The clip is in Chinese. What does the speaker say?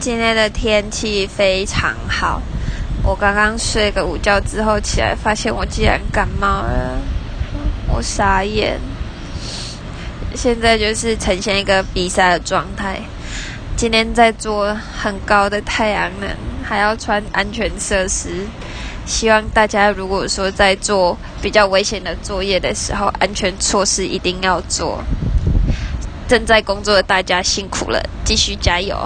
今天的天气非常好。我刚刚睡个午觉之后起来发现我竟然感冒了。我傻眼现在就是呈现一个鼻塞的状态。今天在做很高的太阳能还要穿安全设施希望大家如果说在做比较危险的作业的时候安全措施一定要做。正在工作的大家辛苦了继续加油。